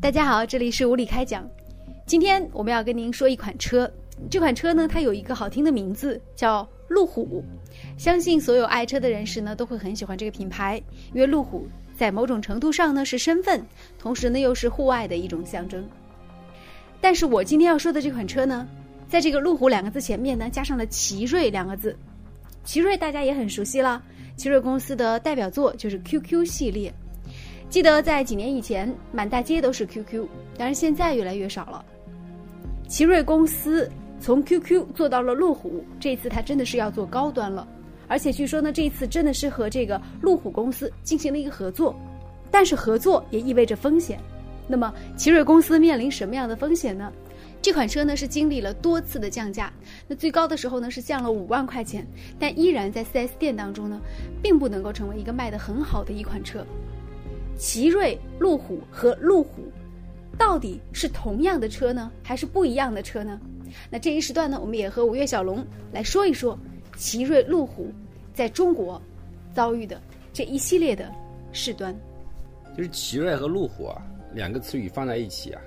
大家好，这里是无理开讲。今天我们要跟您说一款车，这款车呢，它有一个好听的名字，叫路虎。相信所有爱车的人士呢，都会很喜欢这个品牌，因为路虎在某种程度上呢是身份，同时呢又是户外的一种象征。但是我今天要说的这款车呢，在这个路虎两个字前面呢，加上了奇瑞两个字。奇瑞大家也很熟悉了，奇瑞公司的代表作就是 QQ 系列。记得在几年以前，满大街都是 QQ，但是现在越来越少了。奇瑞公司从 QQ 做到了路虎，这次它真的是要做高端了。而且据说呢，这次真的是和这个路虎公司进行了一个合作，但是合作也意味着风险。那么奇瑞公司面临什么样的风险呢？这款车呢是经历了多次的降价，那最高的时候呢是降了五万块钱，但依然在 4S 店当中呢，并不能够成为一个卖的很好的一款车。奇瑞、路虎和路虎，到底是同样的车呢，还是不一样的车呢？那这一时段呢，我们也和五月小龙来说一说奇瑞、路虎在中国遭遇的这一系列的事端。就是奇瑞和路虎啊，两个词语放在一起啊，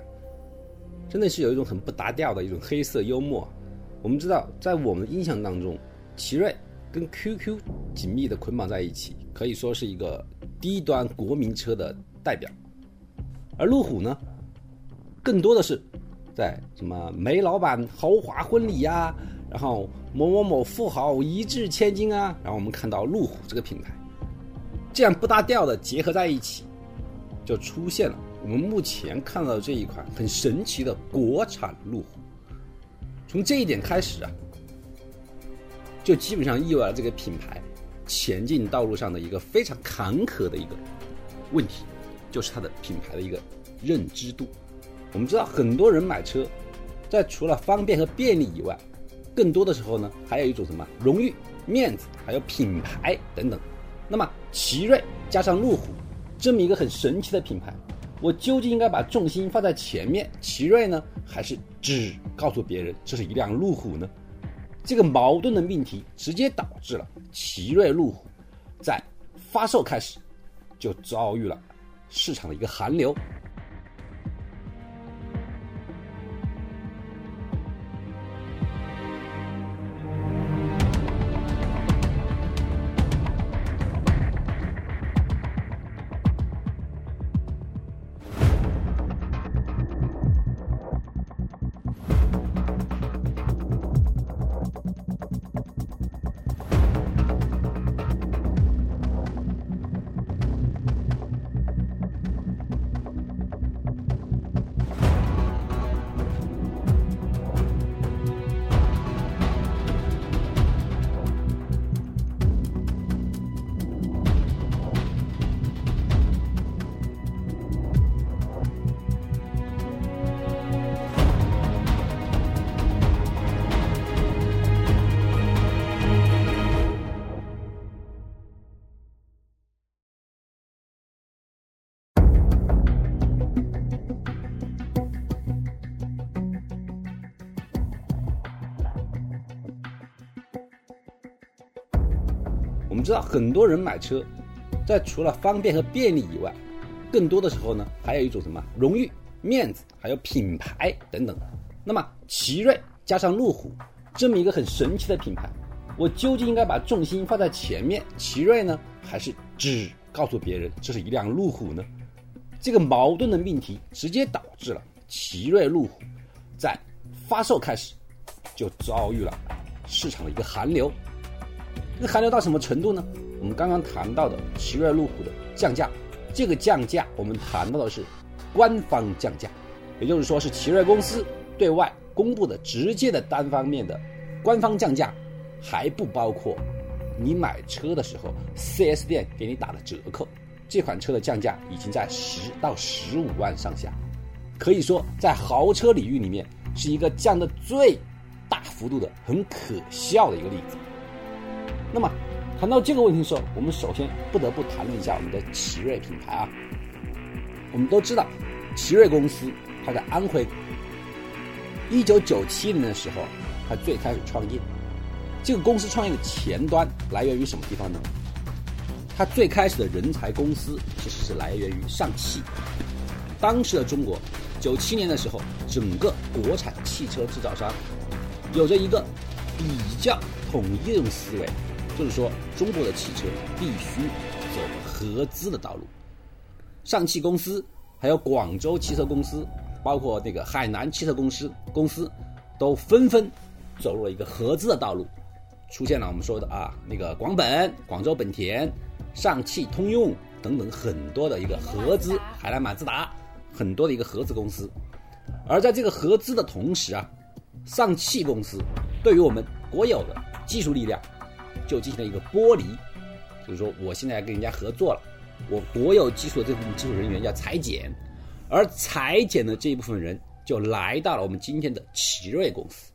真的是有一种很不搭调的一种黑色幽默。我们知道，在我们的印象当中，奇瑞跟 QQ 紧密的捆绑在一起，可以说是一个。低端国民车的代表，而路虎呢，更多的是在什么煤老板豪华婚礼呀，然后某某某富豪一掷千金啊，然后我们看到路虎这个品牌，这样不搭调的结合在一起，就出现了我们目前看到的这一款很神奇的国产路虎。从这一点开始啊，就基本上意味着这个品牌。前进道路上的一个非常坎坷的一个问题，就是它的品牌的一个认知度。我们知道，很多人买车，在除了方便和便利以外，更多的时候呢，还有一种什么荣誉、面子，还有品牌等等。那么，奇瑞加上路虎这么一个很神奇的品牌，我究竟应该把重心放在前面奇瑞呢，还是只告诉别人这是一辆路虎呢？这个矛盾的命题，直接导致了奇瑞路虎在发售开始就遭遇了市场的一个寒流。们知道，很多人买车，在除了方便和便利以外，更多的时候呢，还有一种什么荣誉、面子，还有品牌等等。那么，奇瑞加上路虎这么一个很神奇的品牌，我究竟应该把重心放在前面奇瑞呢，还是只告诉别人这是一辆路虎呢？这个矛盾的命题，直接导致了奇瑞路虎在发售开始就遭遇了市场的一个寒流。这寒流到什么程度呢？我们刚刚谈到的奇瑞路虎的降价，这个降价我们谈到的是官方降价，也就是说是奇瑞公司对外公布的直接的单方面的官方降价，还不包括你买车的时候 4S 店给你打的折扣。这款车的降价已经在十到十五万上下，可以说在豪车领域里面是一个降的最大幅度的、很可笑的一个例子。那么，谈到这个问题的时候，我们首先不得不谈论一下我们的奇瑞品牌啊。我们都知道，奇瑞公司它在安徽。一九九七年的时候，它最开始创业。这个公司创业的前端来源于什么地方呢？它最开始的人才公司其实是来源于上汽。当时的中国，九七年的时候，整个国产汽车制造商有着一个比较统一的思维，就是说中国的汽车必须走合资的道路。上汽公司、还有广州汽车公司，包括那个海南汽车公司公司，都纷纷走入了一个合资的道路，出现了我们说的啊那个广本、广州本田、上汽通用等等很多的一个合资，海南马自达很多的一个合资公司。而在这个合资的同时啊，上汽公司对于我们国有的技术力量就进行了一个剥离，就是说我现在跟人家合作了。我国有技术的这部分技术人员要裁减，而裁减的这一部分人就来到了我们今天的奇瑞公司。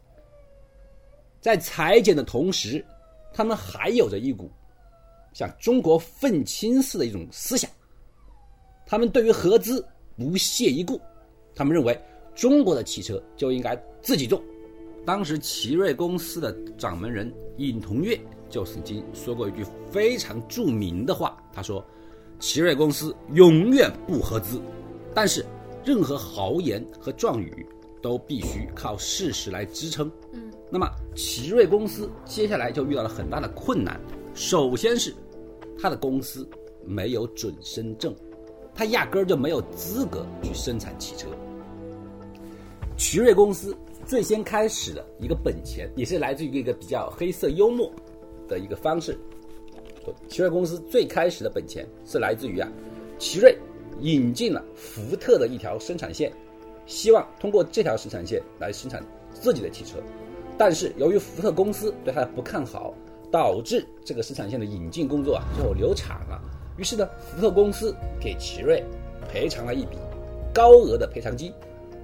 在裁减的同时，他们还有着一股像中国愤青似的一种思想，他们对于合资不屑一顾，他们认为中国的汽车就应该自己做。当时奇瑞公司的掌门人尹同跃就曾经说过一句非常著名的话，他说。奇瑞公司永远不合资，但是任何豪言和壮语都必须靠事实来支撑。嗯，那么奇瑞公司接下来就遇到了很大的困难。首先是他的公司没有准生证，他压根儿就没有资格去生产汽车。奇瑞公司最先开始的一个本钱，也是来自于一个比较黑色幽默的一个方式。奇瑞公司最开始的本钱是来自于啊，奇瑞引进了福特的一条生产线，希望通过这条生产线来生产自己的汽车，但是由于福特公司对它的不看好，导致这个生产线的引进工作啊最后流产了。于是呢，福特公司给奇瑞赔偿了一笔高额的赔偿金，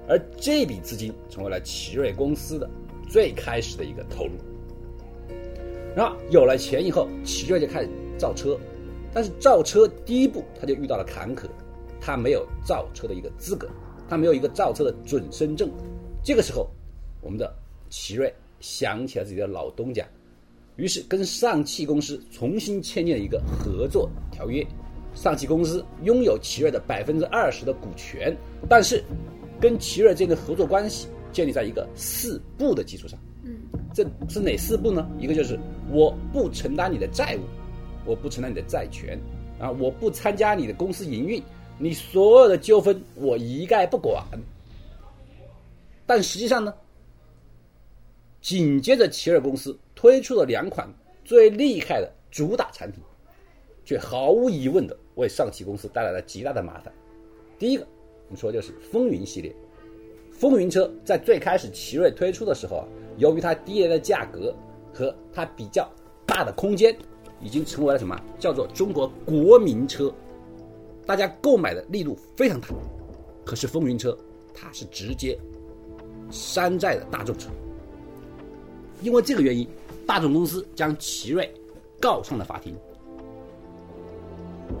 而这笔资金成为了奇瑞公司的最开始的一个投入。然后有了钱以后，奇瑞就开始造车，但是造车第一步他就遇到了坎坷，他没有造车的一个资格，他没有一个造车的准生证。这个时候，我们的奇瑞想起了自己的老东家，于是跟上汽公司重新签订了一个合作条约。上汽公司拥有奇瑞的百分之二十的股权，但是跟奇瑞这个合作关系建立在一个四不的基础上。嗯这是哪四步呢？一个就是我不承担你的债务，我不承担你的债权，啊，我不参加你的公司营运，你所有的纠纷我一概不管。但实际上呢，紧接着奇尔公司推出了两款最厉害的主打产品，却毫无疑问的为上汽公司带来了极大的麻烦。第一个，我们说就是风云系列，风云车在最开始奇瑞推出的时候啊。由于它低廉的价格和它比较大的空间，已经成为了什么？叫做中国国民车，大家购买的力度非常大。可是风云车它是直接山寨的大众车，因为这个原因，大众公司将奇瑞告上了法庭。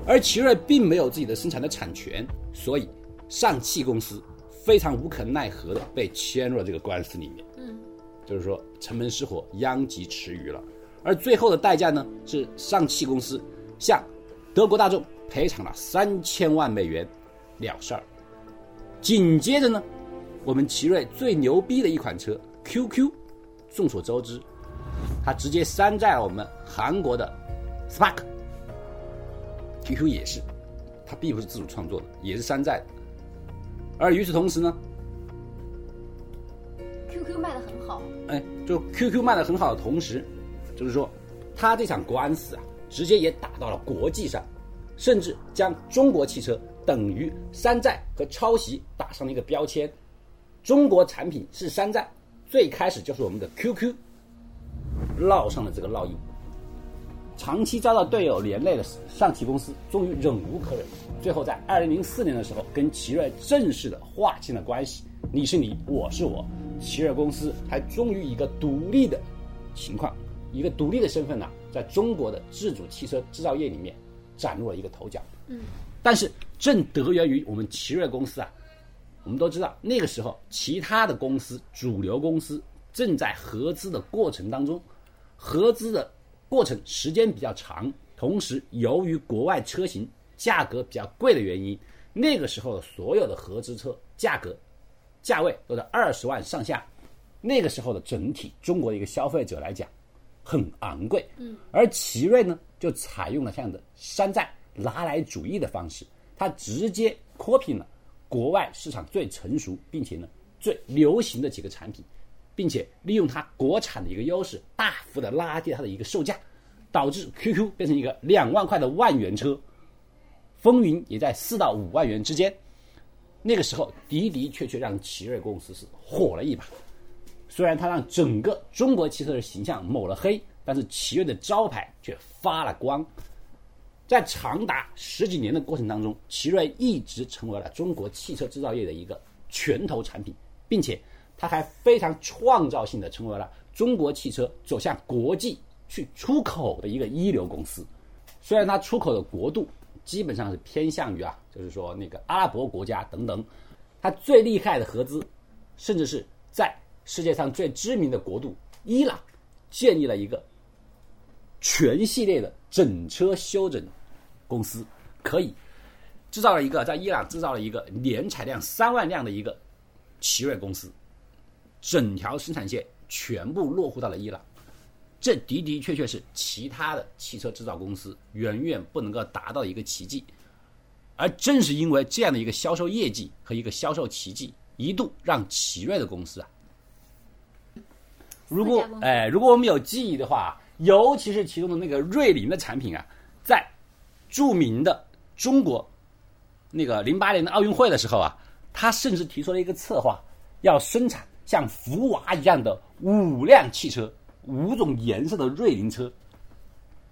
而奇瑞并没有自己的生产的产权，所以上汽公司非常无可奈何的被牵入了这个官司里面。嗯就是说，城门失火，殃及池鱼了。而最后的代价呢，是上汽公司向德国大众赔偿了三千万美元了事儿。紧接着呢，我们奇瑞最牛逼的一款车 QQ，众所周知，它直接山寨了我们韩国的 Spark。QQ 也是，它并不是自主创作的，也是山寨的。而与此同时呢。QQ 卖的很好，哎，就 QQ 卖的很好的同时，就是说，他这场官司啊，直接也打到了国际上，甚至将中国汽车等于山寨和抄袭打上了一个标签。中国产品是山寨，最开始就是我们的 QQ 烙上了这个烙印。长期遭到队友连累的上汽公司，终于忍无可忍，最后在二零零四年的时候，跟奇瑞正式的划清了关系。你是你，我是我。奇瑞公司还终于以一个独立的情况，一个独立的身份呢，在中国的自主汽车制造业里面崭露了一个头角。嗯，但是正得益于我们奇瑞公司啊，我们都知道那个时候其他的公司主流公司正在合资的过程当中，合资的过程时间比较长，同时由于国外车型价格比较贵的原因，那个时候所有的合资车价格价位都在二十万上下，那个时候的整体中国的一个消费者来讲很昂贵。嗯，而奇瑞呢就采用了这样的山寨拿来主义的方式，它直接 copy 了国外市场最成熟并且呢最流行的几个产品，并且利用它国产的一个优势，大幅的拉低它的一个售价，导致 QQ 变成一个两万块的万元车。风云也在四到五万元之间，那个时候的的确确让奇瑞公司是火了一把。虽然它让整个中国汽车的形象抹了黑，但是奇瑞的招牌却发了光。在长达十几年的过程当中，奇瑞一直成为了中国汽车制造业的一个拳头产品，并且它还非常创造性的成为了中国汽车走向国际去出口的一个一流公司。虽然它出口的国度，基本上是偏向于啊，就是说那个阿拉伯国家等等，它最厉害的合资，甚至是在世界上最知名的国度伊朗，建立了一个全系列的整车修整公司，可以制造了一个在伊朗制造了一个年产量三万辆的一个奇瑞公司，整条生产线全部落户到了伊朗。这的的确确是其他的汽车制造公司远远不能够达到的一个奇迹，而正是因为这样的一个销售业绩和一个销售奇迹，一度让奇瑞的公司啊，如果哎，如果我们有记忆的话，尤其是其中的那个瑞麟的产品啊，在著名的中国那个零八年的奥运会的时候啊，他甚至提出了一个策划，要生产像福娃一样的五辆汽车。五种颜色的瑞麟车，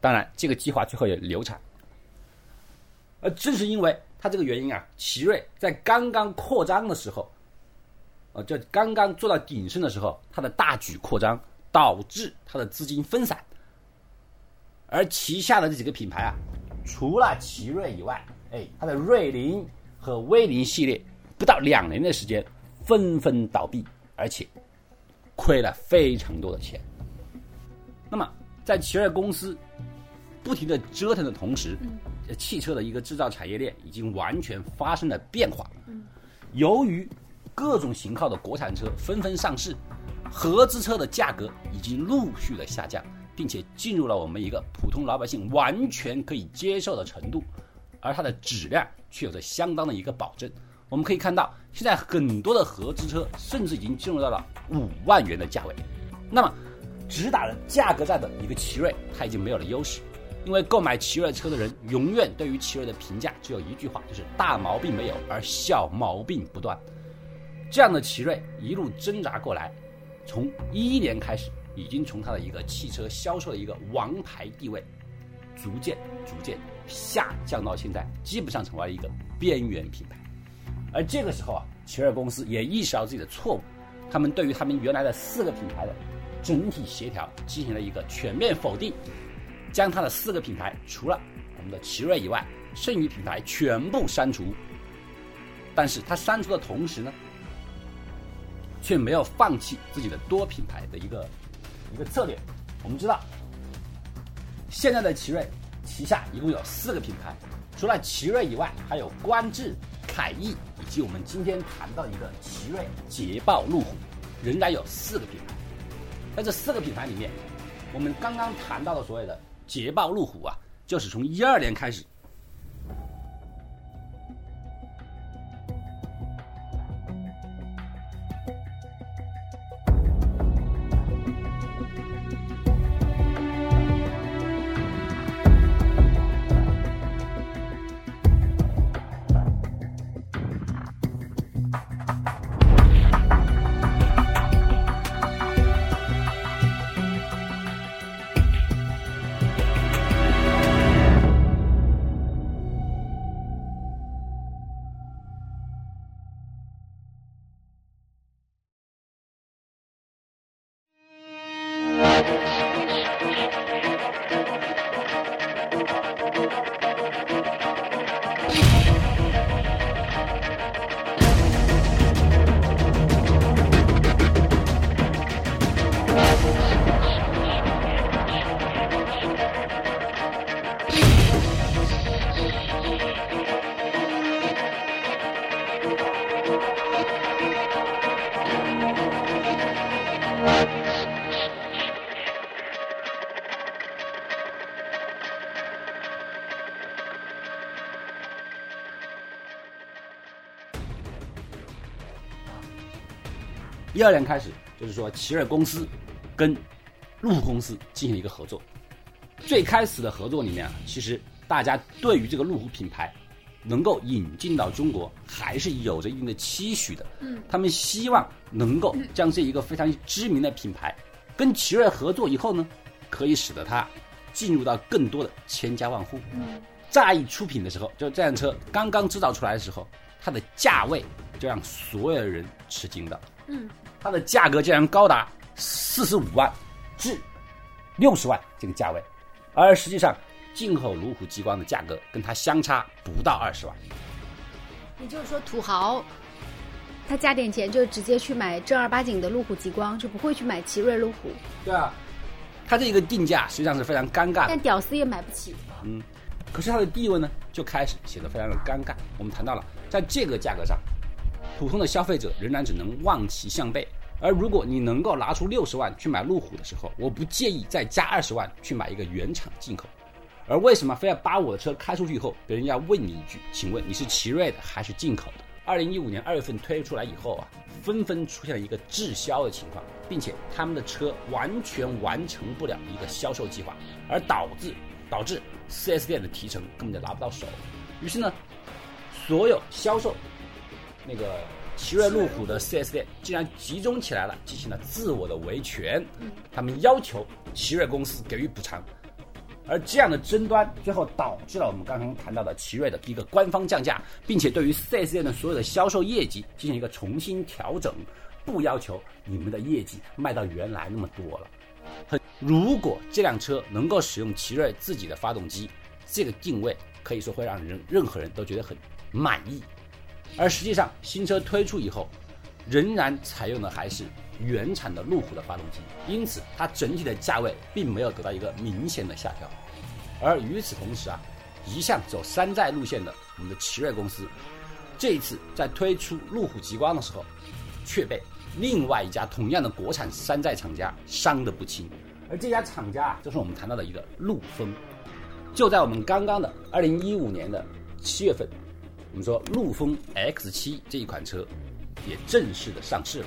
当然这个计划最后也流产。而正是因为它这个原因啊，奇瑞在刚刚扩张的时候，呃，就刚刚做到鼎盛的时候，它的大举扩张导致它的资金分散，而旗下的这几个品牌啊，除了奇瑞以外，哎，它的瑞麟和威麟系列不到两年的时间纷纷倒闭，而且亏了非常多的钱。那么，在奇瑞公司不停的折腾的同时，汽车的一个制造产业链已经完全发生了变化。由于各种型号的国产车纷纷上市，合资车的价格已经陆续的下降，并且进入了我们一个普通老百姓完全可以接受的程度，而它的质量却有着相当的一个保证。我们可以看到，现在很多的合资车甚至已经进入到了五万元的价位。那么，只打了价格战的一个奇瑞，它已经没有了优势，因为购买奇瑞车的人永远对于奇瑞的评价只有一句话，就是大毛病没有，而小毛病不断。这样的奇瑞一路挣扎过来，从一一年开始，已经从它的一个汽车销售的一个王牌地位，逐渐逐渐下降到现在，基本上成为了一个边缘品牌。而这个时候啊，奇瑞公司也意识到自己的错误，他们对于他们原来的四个品牌的。整体协调进行了一个全面否定，将他的四个品牌除了我们的奇瑞以外，剩余品牌全部删除。但是他删除的同时呢，却没有放弃自己的多品牌的一个一个策略。我们知道，现在的奇瑞旗下一共有四个品牌，除了奇瑞以外，还有观致、凯翼以及我们今天谈到一个奇瑞捷豹、路虎，仍然有四个品牌。在这四个品牌里面，我们刚刚谈到的所谓的捷豹、路虎啊，就是从一二年开始。一二年开始，就是说奇瑞公司跟路虎公司进行了一个合作。最开始的合作里面啊，其实大家对于这个路虎品牌能够引进到中国，还是有着一定的期许的。嗯，他们希望能够将这一个非常知名的品牌跟奇瑞合作以后呢，可以使得它进入到更多的千家万户。嗯，乍一出品的时候，就这辆车刚刚制造出来的时候，它的价位就让所有人吃惊的。嗯，它的价格竟然高达四十五万至六十万这个价位，而实际上进口路虎极光的价格跟它相差不到二十万。也就是说，土豪他加点钱就直接去买正儿八经的路虎极光，就不会去买奇瑞路虎。对啊，它这个定价实际上是非常尴尬的但。屌丝也买不起。嗯，可是它的地位呢，就开始显得非常的尴尬。我们谈到了，在这个价格上，普通的消费者仍然只能望其项背。而如果你能够拿出六十万去买路虎的时候，我不介意再加二十万去买一个原厂进口。而为什么非要把我的车开出去以后，别人要问你一句，请问你是奇瑞的还是进口的？二零一五年二月份推出来以后啊，纷纷出现了一个滞销的情况，并且他们的车完全完成不了一个销售计划，而导致导致 4S 店的提成根本就拿不到手。于是呢，所有销售那个奇瑞路虎的 4S 店竟然集中起来了，进行了自我的维权。他们要求奇瑞公司给予补偿。而这样的争端，最后导致了我们刚刚谈到的奇瑞的一个官方降价，并且对于 4S 店的所有的销售业绩进行一个重新调整，不要求你们的业绩卖到原来那么多了。很，如果这辆车能够使用奇瑞自己的发动机，这个定位可以说会让人任何人都觉得很满意。而实际上，新车推出以后，仍然采用的还是原厂的路虎的发动机，因此它整体的价位并没有得到一个明显的下调。而与此同时啊，一向走山寨路线的我们的奇瑞公司，这一次在推出路虎极光的时候，却被另外一家同样的国产山寨厂家伤得不轻。而这家厂家啊，就是我们谈到的一个陆风。就在我们刚刚的二零一五年的七月份，我们说陆风 X7 这一款车也正式的上市了。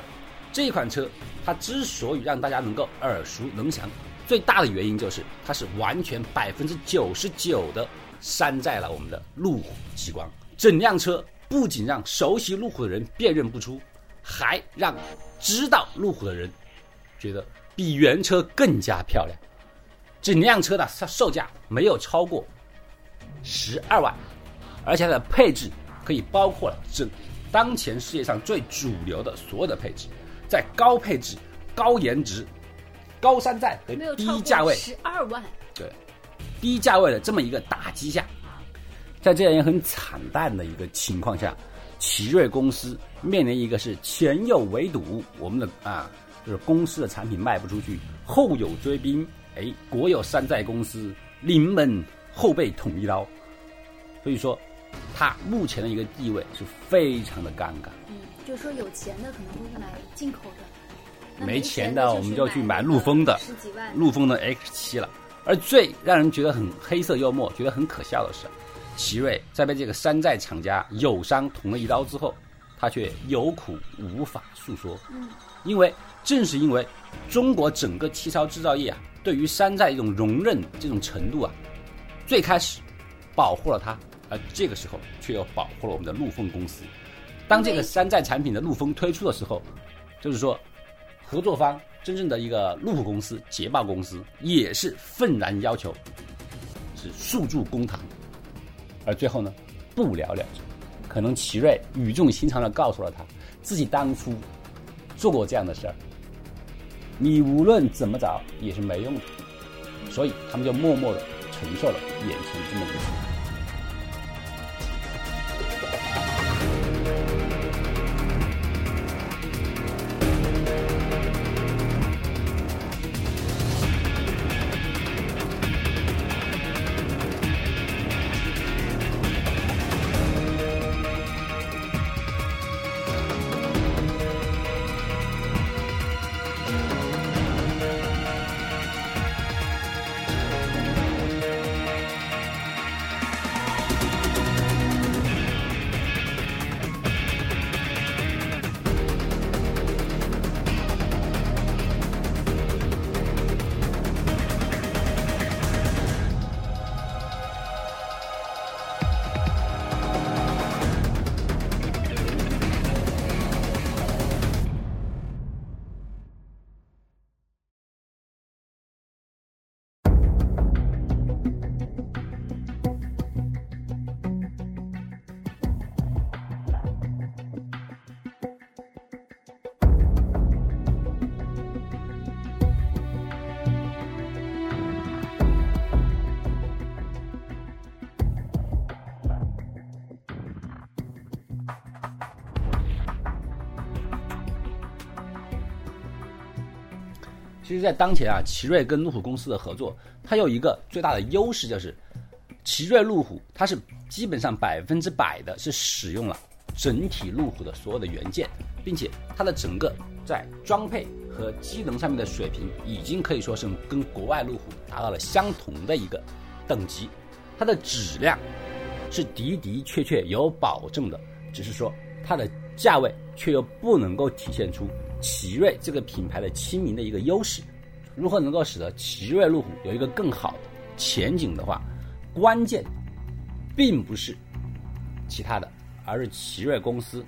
这一款车，它之所以让大家能够耳熟能详，最大的原因就是它是完全百分之九十九的山寨了我们的路虎极光。整辆车不仅让熟悉路虎的人辨认不出，还让知道路虎的人觉得比原车更加漂亮。整辆车的售售价没有超过十二万，而且它的配置可以包括了整当前世界上最主流的所有的配置，在高配置、高颜值、高山寨和没有超低价位过十二万。对，低价位的这么一个打击下，在这样一个很惨淡的一个情况下，奇瑞公司面临一个是前有围堵，我们的啊就是公司的产品卖不出去，后有追兵，哎，国有山寨公司临门后被捅一刀，所以说，它目前的一个地位是非常的尴尬。嗯，就是说有钱的可能会买进口的，没钱钱的我们就去买陆风的十几万。陆风的 X 七了。而最让人觉得很黑色幽默、觉得很可笑的是，奇瑞在被这个山寨厂家友商捅了一刀之后，他却有苦无法诉说。嗯，因为正是因为中国整个汽车制造业啊，对于山寨一种容忍这种程度啊，最开始保护了它，而这个时候却又保护了我们的陆丰公司。当这个山寨产品的陆丰推出的时候，就是说，合作方真正的一个路虎公司、捷豹公司也是愤然要求是诉诸公堂，而最后呢，不了了之。可能奇瑞语重心长的告诉了他，自己当初做过这样的事儿，你无论怎么找也是没用的，所以他们就默默的承受了眼前这么一其实，在当前啊，奇瑞跟路虎公司的合作，它有一个最大的优势就是，奇瑞路虎它是基本上百分之百的是使用了整体路虎的所有的元件，并且它的整个在装配和机能上面的水平，已经可以说是跟国外路虎达到了相同的一个等级，它的质量是的的确确有保证的，只是说它的价位却又不能够体现出奇瑞这个品牌的亲民的一个优势。如何能够使得奇瑞路虎有一个更好的前景的话，关键并不是其他的，而是奇瑞公司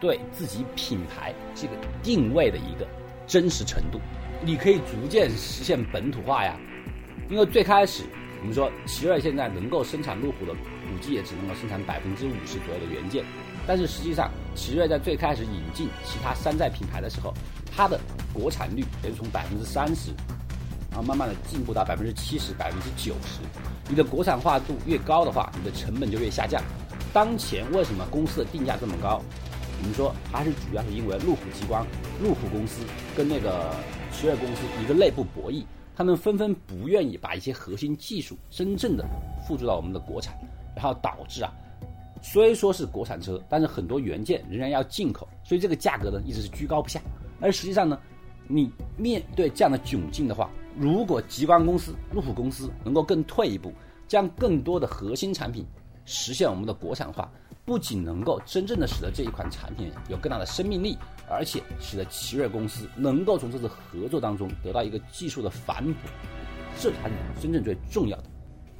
对自己品牌这个定位的一个真实程度。你可以逐渐实现本土化呀，因为最开始我们说奇瑞现在能够生产路虎的，估计也只能够生产百分之五十左右的元件。但是实际上，奇瑞在最开始引进其他山寨品牌的时候，它的国产率也就从百分之三十，然后慢慢的进步到百分之七十、百分之九十。你的国产化度越高的话，你的成本就越下降。当前为什么公司的定价这么高？我们说还是主要是因为路虎极光、路虎公司跟那个奇瑞公司一个内部博弈，他们纷纷不愿意把一些核心技术真正的付诸到我们的国产，然后导致啊。虽说是国产车，但是很多元件仍然要进口，所以这个价格呢一直是居高不下。而实际上呢，你面对这样的窘境的话，如果极光公司、路虎公司能够更退一步，将更多的核心产品实现我们的国产化，不仅能够真正的使得这一款产品有更大的生命力，而且使得奇瑞公司能够从这次合作当中得到一个技术的反哺，这才是真正最重要的。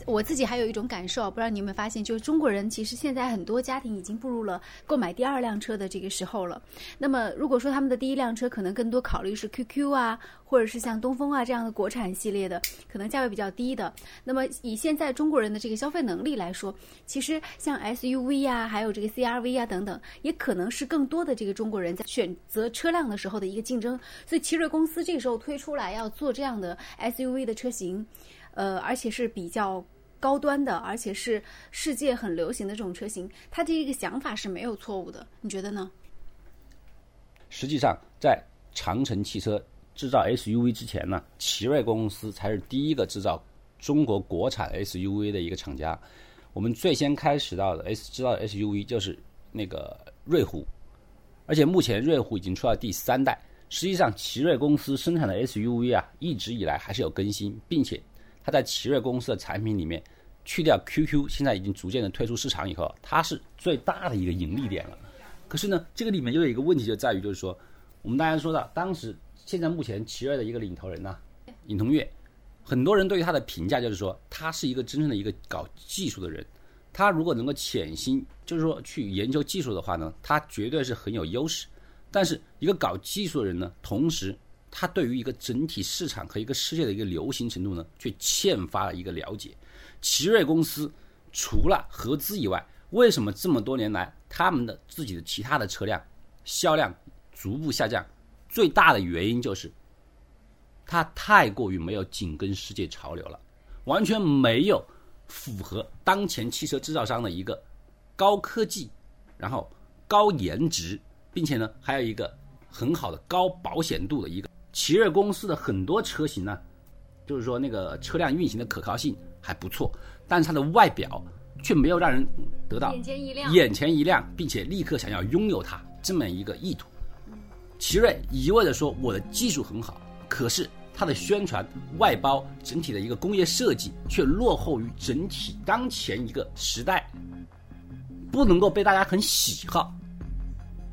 我自己还有一种感受，不知道你有没有发现，就是中国人其实现在很多家庭已经步入了购买第二辆车的这个时候了。那么，如果说他们的第一辆车可能更多考虑是 QQ 啊，或者是像东风啊这样的国产系列的，可能价位比较低的。那么，以现在中国人的这个消费能力来说，其实像 SUV 啊，还有这个 CRV 啊等等，也可能是更多的这个中国人在选择车辆的时候的一个竞争。所以，奇瑞公司这时候推出来要做这样的 SUV 的车型。呃，而且是比较高端的，而且是世界很流行的这种车型，它这个想法是没有错误的，你觉得呢？实际上，在长城汽车制造 SUV 之前呢，奇瑞公司才是第一个制造中国国产 SUV 的一个厂家。我们最先开始到的 S 制造 SUV 就是那个瑞虎，而且目前瑞虎已经出了第三代。实际上，奇瑞公司生产的 SUV 啊，一直以来还是有更新，并且它在奇瑞公司的产品里面，去掉 QQ，现在已经逐渐的退出市场以后，它是最大的一个盈利点了。可是呢，这个里面又有一个问题，就在于就是说，我们大家说到当时，现在目前奇瑞的一个领头人呢、尹同跃，很多人对于他的评价就是说，他是一个真正的一个搞技术的人。他如果能够潜心，就是说去研究技术的话呢，他绝对是很有优势。但是一个搞技术的人呢，同时他对于一个整体市场和一个世界的一个流行程度呢，却欠乏了一个了解。奇瑞公司除了合资以外，为什么这么多年来他们的自己的其他的车辆销量逐步下降？最大的原因就是它太过于没有紧跟世界潮流了，完全没有符合当前汽车制造商的一个高科技，然后高颜值，并且呢还有一个很好的高保险度的一个。奇瑞公司的很多车型呢，就是说那个车辆运行的可靠性还不错，但是它的外表却没有让人得到眼前一亮，眼前一亮，并且立刻想要拥有它这么一个意图。奇瑞一味的说我的技术很好，可是它的宣传、外包、整体的一个工业设计却落后于整体当前一个时代，不能够被大家很喜好。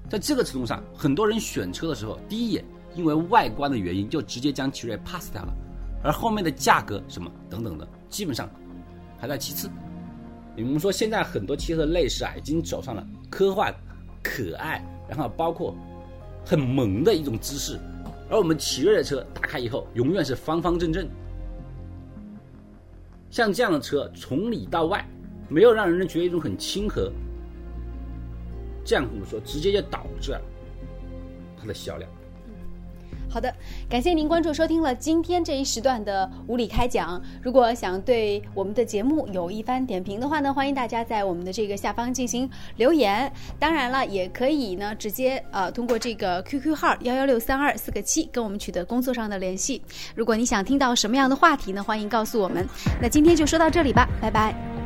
在这个程度上，很多人选车的时候，第一眼因为外观的原因就直接将奇瑞 pass 掉了，而后面的价格什么等等的，基本上还在其次。我们说现在很多汽车的内饰啊，已经走上了科幻、可爱，然后包括很萌的一种姿势，而我们奇瑞的车打开以后，永远是方方正正。像这样的车，从里到外，没有让人觉得一种很亲和。这样我们说，直接就导致了它的销量。好的，感谢您关注收听了今天这一时段的无理开讲。如果想对我们的节目有一番点评的话呢，欢迎大家在我们的这个下方进行留言。当然了，也可以呢直接呃通过这个 QQ 号幺幺六三二四个七跟我们取得工作上的联系。如果你想听到什么样的话题呢，欢迎告诉我们。那今天就说到这里吧，拜拜。